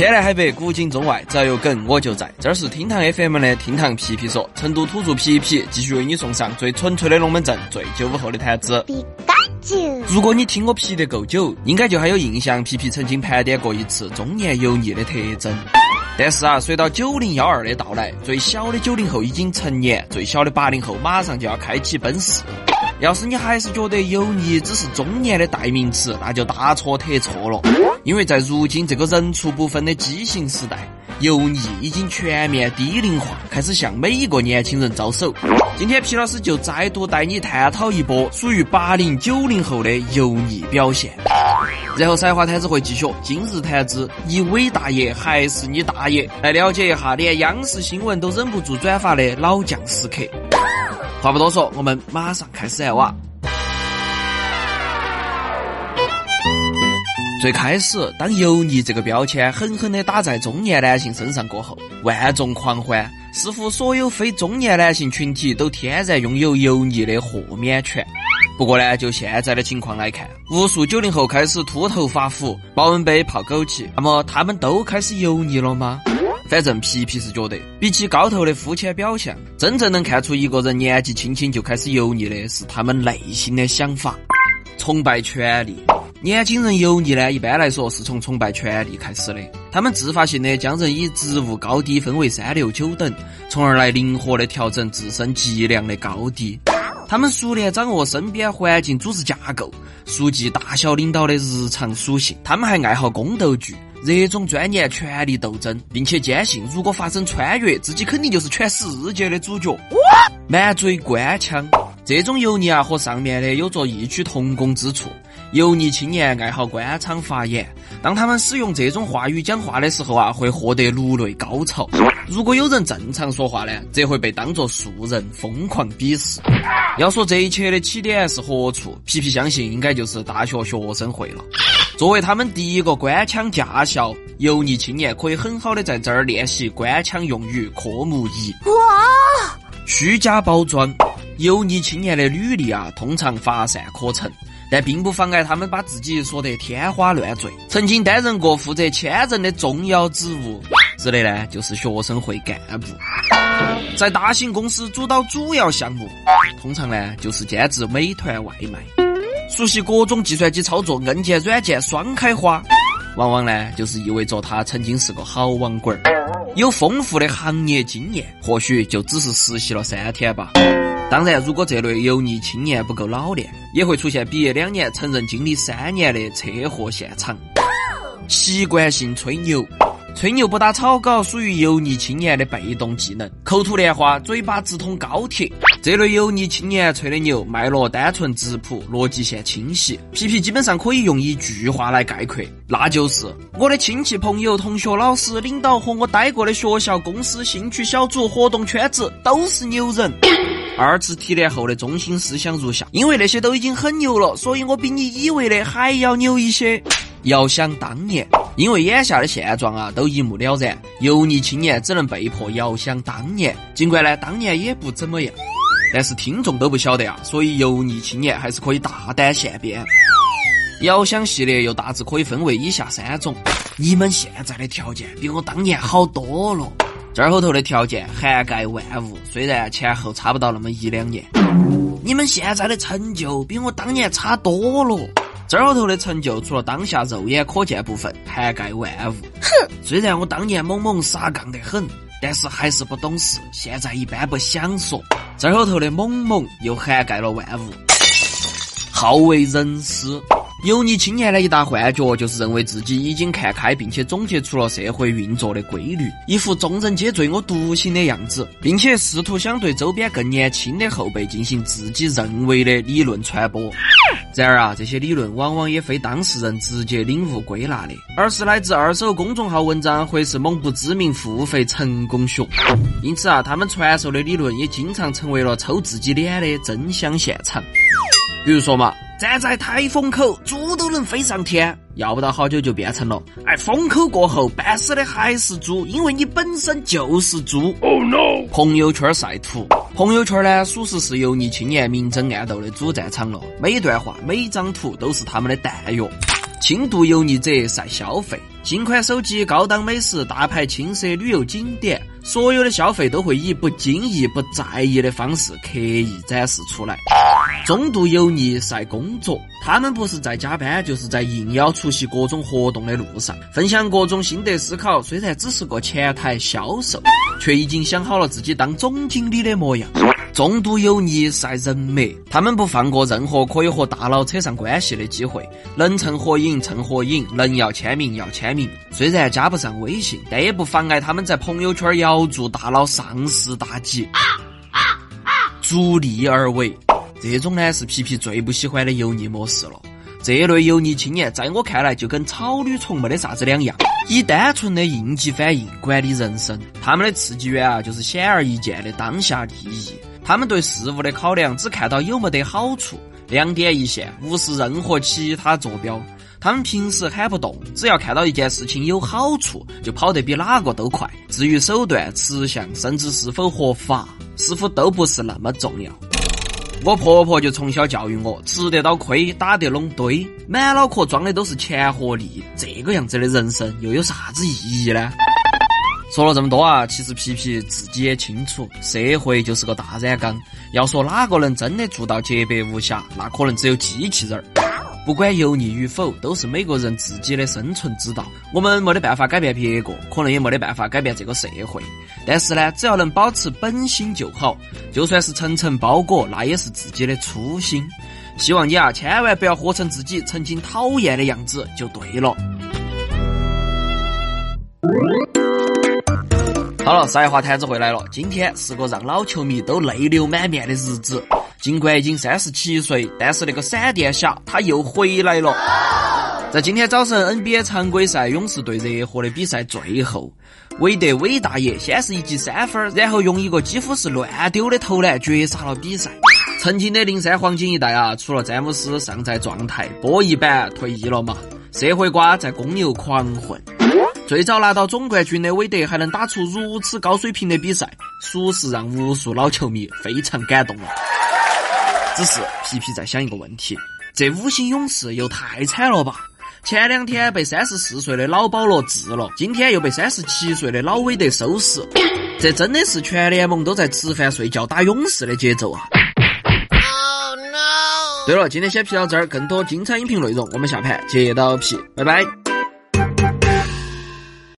天南海北，古今中外，只要有梗我就在。这儿是厅堂 FM 的厅堂皮皮说，成都土著皮皮继续为你送上最纯粹的龙门阵，最九五后的谈资。如果你听我皮得够久，应该就还有印象，皮皮曾经盘点过一次中年油腻的特征。但是啊，随到九零幺二的到来，最小的九零后已经成年，最小的八零后马上就要开启奔四。要是你还是觉得油腻只是中年的代名词，那就大错特错了。因为在如今这个人畜不分的畸形时代，油腻已经全面低龄化，开始向每一个年轻人招手。今天皮老师就再度带你探讨一波属于八零九零后的油腻表现。然后赛话摊子会继续，今日谈资，你伟大爷还是你大爷？来了解一下，连央视新闻都忍不住转发的老将时刻。话不多说，我们马上开始来挖。最开始，当油腻这个标签狠狠地打在中年男性身上过后，万众狂欢，似乎所有非中年男性群体都天然拥有油腻的豁免权。不过呢，就现在的情况来看，无数九零后开始秃头发福、保温杯泡枸杞，那么他们都开始油腻了吗？反正皮皮是觉得，比起高头的肤浅表象，真正能看出一个人年纪轻轻就开始油腻的是他们内心的想法。崇拜权力，年轻人油腻呢，一般来说是从崇拜权力开始的。他们自发性的将人以职务高低分为三六九等，从而来灵活的调整自身质量的高低。他们熟练掌握身边环境组织架构，熟记大小领导的日常属性。他们还爱好宫斗剧。热衷钻研权力斗争，并且坚信如果发生穿越，自己肯定就是全世界的主角。满嘴官腔，这种油腻啊和上面的有着异曲同工之处。油腻青年爱好官场发言，当他们使用这种话语讲话的时候啊，会获得颅内高潮。如果有人正常说话呢，则会被当作素人疯狂鄙视。要说这一切的起点是何处，皮皮相信应该就是大学学生会了。作为他们第一个官腔驾校，油腻青年可以很好的在这儿练习官腔用语科目一。哇！虚假包装，油腻青年的履历啊，通常乏善可陈，但并不妨碍他们把自己说得天花乱坠。曾经担任过负责签证的重要职务，指的呢就是学生会干部。在大型公司主导主要项目，通常呢就是兼职美团外卖。熟悉各种计算机操作，硬件、软件双开花，往往呢就是意味着他曾经是个好网管儿，有丰富的行业经验，或许就只是实习了三天吧。当然，如果这类油腻青年不够老练，也会出现毕业两年承认经历三年的车祸现场。习惯性吹牛，吹牛不打草稿属于油腻青年的被动技能，口吐莲花，嘴巴直通高铁。这类油腻青年吹的牛脉络单纯质朴，逻辑线清晰。皮皮基本上可以用一句话来概括，那就是我的亲戚、朋友、同学、老师、领导和我待过的学校、公司、兴趣小组、活动圈子都是牛人。二次提炼后的中心思想如下：因为那些都已经很牛了，所以我比你以为的还要牛一些。遥想当年，因为眼下的现状啊都一目了然，油腻青年只能被迫遥想当年。尽管呢，当年也不怎么样。但是听众都不晓得啊，所以油腻青年还是可以大胆现编。遥想系列又大致可以分为以下三种：你们现在的条件比我当年好多了。这儿后头的条件涵盖万物，虽然前后差不到那么一两年。你们现在的成就比我当年差多了。这儿后头的成就除了当下肉眼可见部分，涵盖万物。哼，虽然我当年猛猛傻杠得很。但是还是不懂事，现在一般不想说。这后头的猛猛又涵盖了万物，好为人师。油腻青年的一大幻觉就是认为自己已经看开，并且总结出了社会运作的规律，一副众人皆醉我独醒的样子，并且试图想对周边更年轻的后辈进行自己认为的理论传播。然而啊，这些理论往往也非当事人直接领悟归纳的，而是来自二手公众号文章或是某不知名付费成功学。因此啊，他们传授的理论也经常成为了抽自己脸的真相现场。比如说嘛。站在台风口，猪都能飞上天。要不到好久就变成了，哎，风口过后，办死的还是猪，因为你本身就是猪。Oh no！朋友圈晒图，朋友圈呢，属实是油腻青年明争暗斗的主战场了。每一段话，每一张图，都是他们的弹药。轻度油腻者晒消费，新款手机、高档美食、大牌轻奢旅游景点，所有的消费都会以不经意、不在意的方式刻意展示出来。中度油腻晒工作，他们不是在加班，就是在应邀出席各种活动的路上，分享各种心得思考。虽然只是个前台销售，却已经想好了自己当总经理的模样。中度油腻晒人脉，他们不放过任何可以和大佬扯上关系的机会，能蹭合影蹭合影，能要签名要签名。虽然加不上微信，但也不妨碍他们在朋友圈遥祝大佬上市大吉，逐利而为。这种呢是皮皮最不喜欢的油腻模式了。这类油腻青年，在我看来就跟草履虫没得啥子两样，以单纯的应激反应管理人生。他们的刺激源啊，就是显而易见的当下利益。他们对事物的考量只看到有没得好处，两点一线，无视任何其他坐标。他们平时喊不动，只要看到一件事情有好处，就跑得比哪个都快。至于手段、吃相，甚至是否合法，似乎都不是那么重要。我婆婆就从小教育我：吃得到亏，打得拢堆，满脑壳装的都是钱和利。这个样子的人生又有啥子意义呢？说了这么多啊，其实皮皮自己也清楚，社会就是个大染缸。要说哪个能真的做到洁白无瑕，那可能只有机器人儿。不管油腻与否，都是每个人自己的生存之道。我们没得办法改变别个，可能也没得办法改变这个社会。但是呢，只要能保持本心就好。就算是层层包裹，那也是自己的初心。希望你啊，千万不要活成自己曾经讨厌的样子，就对了。好了，赛话摊子回来了。今天是个让老球迷都泪流满面的日子。尽管已经三十七岁，但是那个闪电侠他又回来了。在今天早晨 NBA 常规赛勇士队热火的比赛最后，韦德韦大爷先是一记三分，然后用一个几乎是乱丢的投篮绝杀了比赛。曾经的零三黄金一代啊，除了詹姆斯尚在状态，波一板退役了嘛，社会瓜在公牛狂混。最早拿到总冠军的韦德还能打出如此高水平的比赛，属实让无数老球迷非常感动了。只是皮皮在想一个问题：这五星勇士又太惨了吧？前两天被三十四岁的老保罗治了，今天又被三十七岁的老韦德收拾，这真的是全联盟都在吃饭睡觉打勇士的节奏啊！对了，今天先皮到这儿，更多精彩音频内容我们下盘接到皮，拜拜。